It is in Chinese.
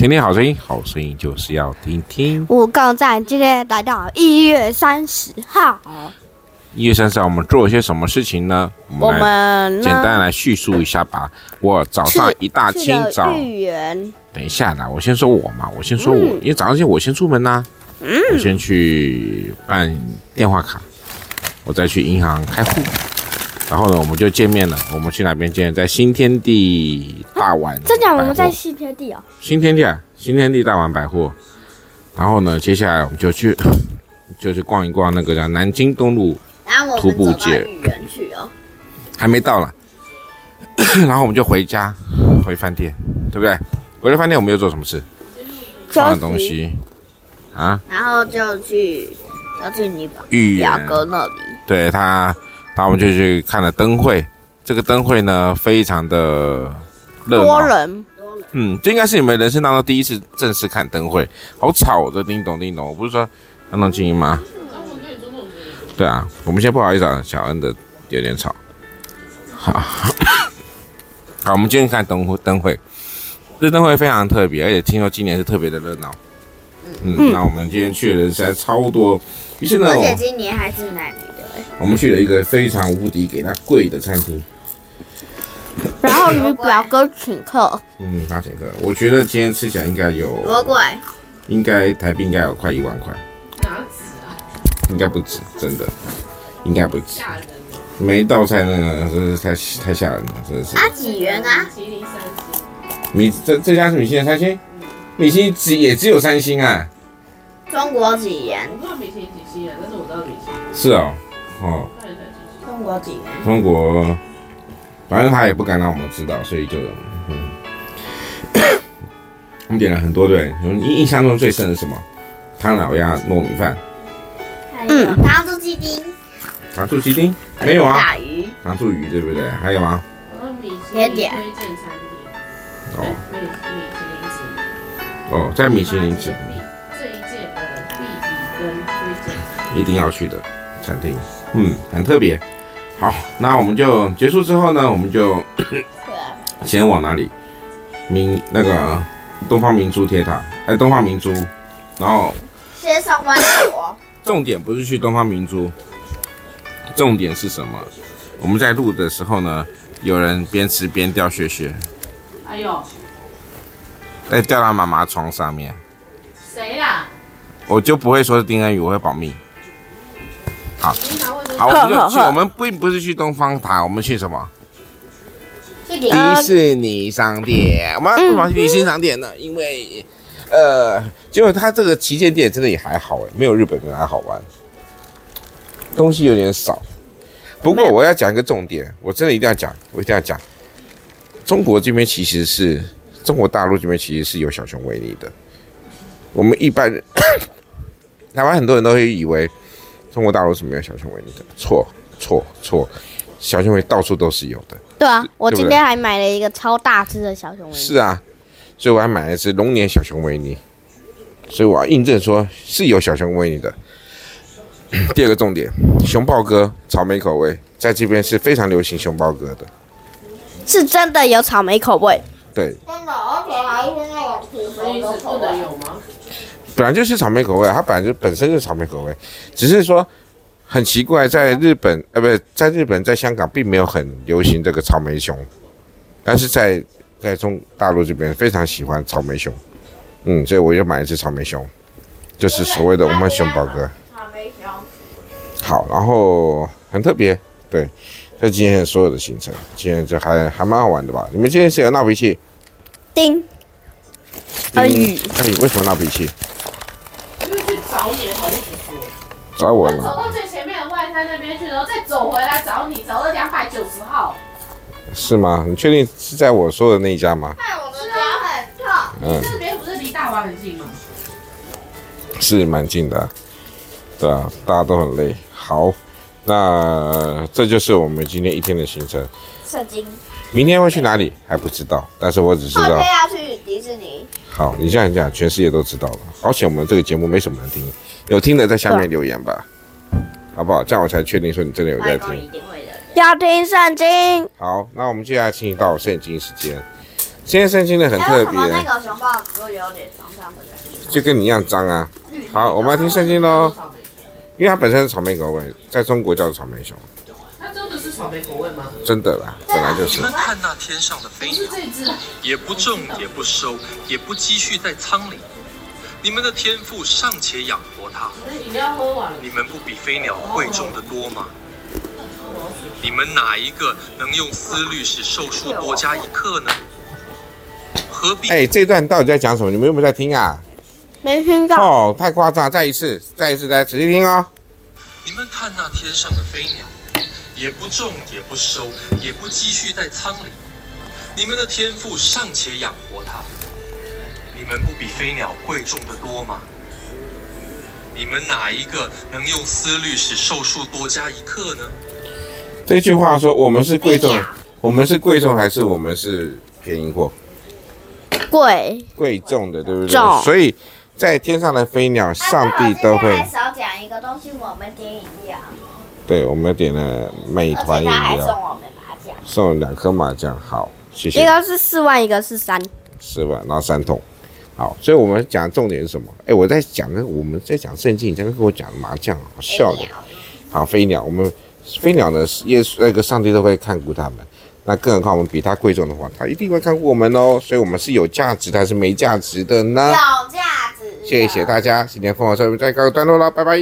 天天好声音，好声音就是要听听。武功站今天来到一月三十号。一月三十号，我们做了些什么事情呢？我们简单来叙述一下吧。我早上一大清早，等一下啦，我先说我嘛，我先说我，嗯、因为早上先我先出门呐、啊，嗯、我先去办电话卡，我再去银行开户。然后呢，我们就见面了。我们去哪边见？在新天地大丸。真的，我们在新天地哦。新天地啊，新天地大丸百货。然后呢，接下来我们就去，就去逛一逛那个叫南京东路徒步街。去哦。还没到了。然后我们就回家，回饭店，对不对？回了饭店，我们又做什么事？放东西。啊。然后就去，要去你表哥那里。对他。然后我们就去看了灯会，这个灯会呢，非常的热闹。多人，嗯，这应该是你们人生当中第一次正式看灯会，好吵的叮咚叮咚。我不是说让弄静音吗？对啊，我们先不好意思啊，小恩的有点吵。好，好，我们今天看灯会，灯会，这灯会非常特别，而且听说今年是特别的热闹。嗯，嗯，那我们今天去的人实在超多，于是呢，而且今年还是男女。我们去了一个非常无敌给他贵的餐厅，然后你表哥请客，嗯，他请客。我觉得今天吃起来应该有多贵？应该台币应该有快一万块，哪止啊？应该不止，真的，应该不止。吓人！每一道菜那个真是太太吓人了，真的是。啊，几元啊？米其林三星。米这这家是米其林三星？米其林只也只有三星啊？中国几元？我不知道米其林几星啊，但是我知道米其林。是哦。哦，中国几年？中国，反正他也不敢让我们知道，所以就，嗯，我们点了很多对。你印象中最深的是什么？汤老鸭糯米饭。嗯，糖醋鸡丁。糖醋鸡丁？没有啊。大鱼。糖醋鱼对不对？还有吗？甜点。哦。哦，在米其林指。这一届的必比跟推荐。一定要去的餐厅。嗯，很特别。好，那我们就结束之后呢，我们就 先往哪里？明那个东方明珠铁塔，哎，东方明珠。然后先上万国。重点不是去东方明珠，重点是什么？我们在录的时候呢，有人边吃边掉屑屑。哎呦！在掉到妈妈床上面。谁呀？我就不会说是丁恩宇，我会保密。好，好，我们就去。我们并不是去东方塔，我们去什么？迪士尼商店。我们为什么去迪士尼商店呢？因为，呃，结果它这个旗舰店真的也还好哎，没有日本人还好玩。东西有点少，不过我要讲一个重点，我真的一定要讲，我一定要讲。中国这边其实是中国大陆这边其实是有小熊维尼的。我们一般人，台湾很多人都会以为。中国大陆是没有小熊维尼的，错错错，小熊维尼到处都是有的。对啊，我今天还买了一个超大只的小熊维尼。是啊，所以我还买了一只龙年小熊维尼，所以我要印证说是有小熊维尼的。第二个重点，熊抱哥草莓口味在这边是非常流行，熊抱哥的，是真的有草莓口味。对，真的，而且还是那个土豆的口味有吗？本来就是草莓口味，它本来就本身就是草莓口味，只是说很奇怪，在日本呃，不是在日本，在香港并没有很流行这个草莓熊，但是在在中大陆这边非常喜欢草莓熊，嗯，所以我就买一只草莓熊，就是所谓的我们熊宝哥。草莓熊。好，然后很特别，对，这今天所有的行程，今天这还还蛮好玩的吧？你们今天是有闹脾气？丁。丁。那你为什么闹脾气？找你的好意思说，找我了。走到最前面的外滩那边去，然后再走回来找你，找到两百九十号。是吗？你确定是在我说的那一家吗？看我的家很漂亮。嗯。这边不是离大湾很近吗？是蛮近的，对啊，大家都很累。好，那这就是我们今天一天的行程。圣经。明天会去哪里还不知道，但是我只知道。要去迪士尼。好，你这样讲，全世界都知道了。好险我们这个节目没什么人听，有听的在下面留言吧，好不好？这样我才确定说你真的有在听。一定会的。要听圣经。好，那我们接下来进行到圣经时间。今天圣经的很特别，那个熊抱子有点脏脏的，就跟你一样脏啊。好，我们来听圣经喽。因为它本身是草莓口味，在中国叫做草莓熊。它真的是草莓口味吗？真的啦，本来就是。你们看那天上的飞鸟，也不种也不收，也不积蓄在仓里，你们的天赋尚且养活它，你们不比飞鸟贵重的多吗？你们哪一个能用思虑使寿数多加一刻呢？何必？哎，这段到底在讲什么？你们有没有在听啊？没听到。哦，太夸张！再一次，再一次，大家仔细听哦。你们看那天上的飞鸟，也不种也不收，也不积蓄在仓里，你们的天赋尚且养活它，你们不比飞鸟贵重的多吗？你们哪一个能用思虑使寿数多加一刻呢？这句话说，我们是贵重，我们是贵重还是我们是便宜货？贵，贵重的，对不对？所以在天上的飞鸟，上帝都会。少讲一个东西，我们点饮料。对，我们点了美团饮料。还送我们麻将。送了两颗麻将，好，谢谢。一个是四万，一个是三。四万，然后三桶。好，所以我们讲的重点是什么？哎，我在讲的，我们在讲圣经，你刚刚跟我讲麻将，好笑的。好，飞鸟，我们。飞鸟呢？耶稣那个上帝都会看顾他们，那更何况我们比他贵重的话，他一定会看顾我们哦。所以，我们是有价值的还是没价值的呢？有价值。谢谢大家，今天丰禾硕恩再告一段落了，拜拜。